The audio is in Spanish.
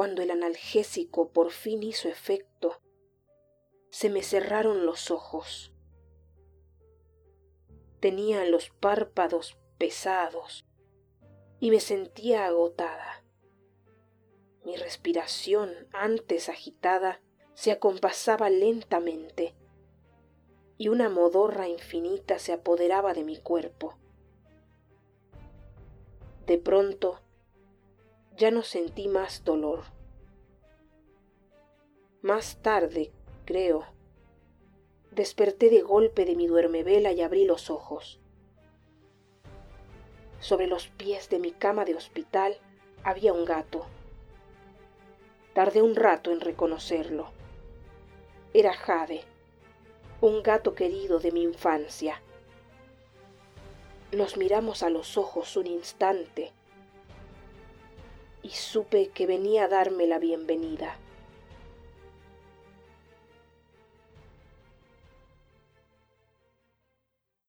cuando el analgésico por fin hizo efecto, se me cerraron los ojos. Tenía los párpados pesados y me sentía agotada. Mi respiración, antes agitada, se acompasaba lentamente y una modorra infinita se apoderaba de mi cuerpo. De pronto ya no sentí más dolor. Más tarde, creo, desperté de golpe de mi duermevela y abrí los ojos. Sobre los pies de mi cama de hospital había un gato. Tardé un rato en reconocerlo. Era Jade, un gato querido de mi infancia. Nos miramos a los ojos un instante y supe que venía a darme la bienvenida.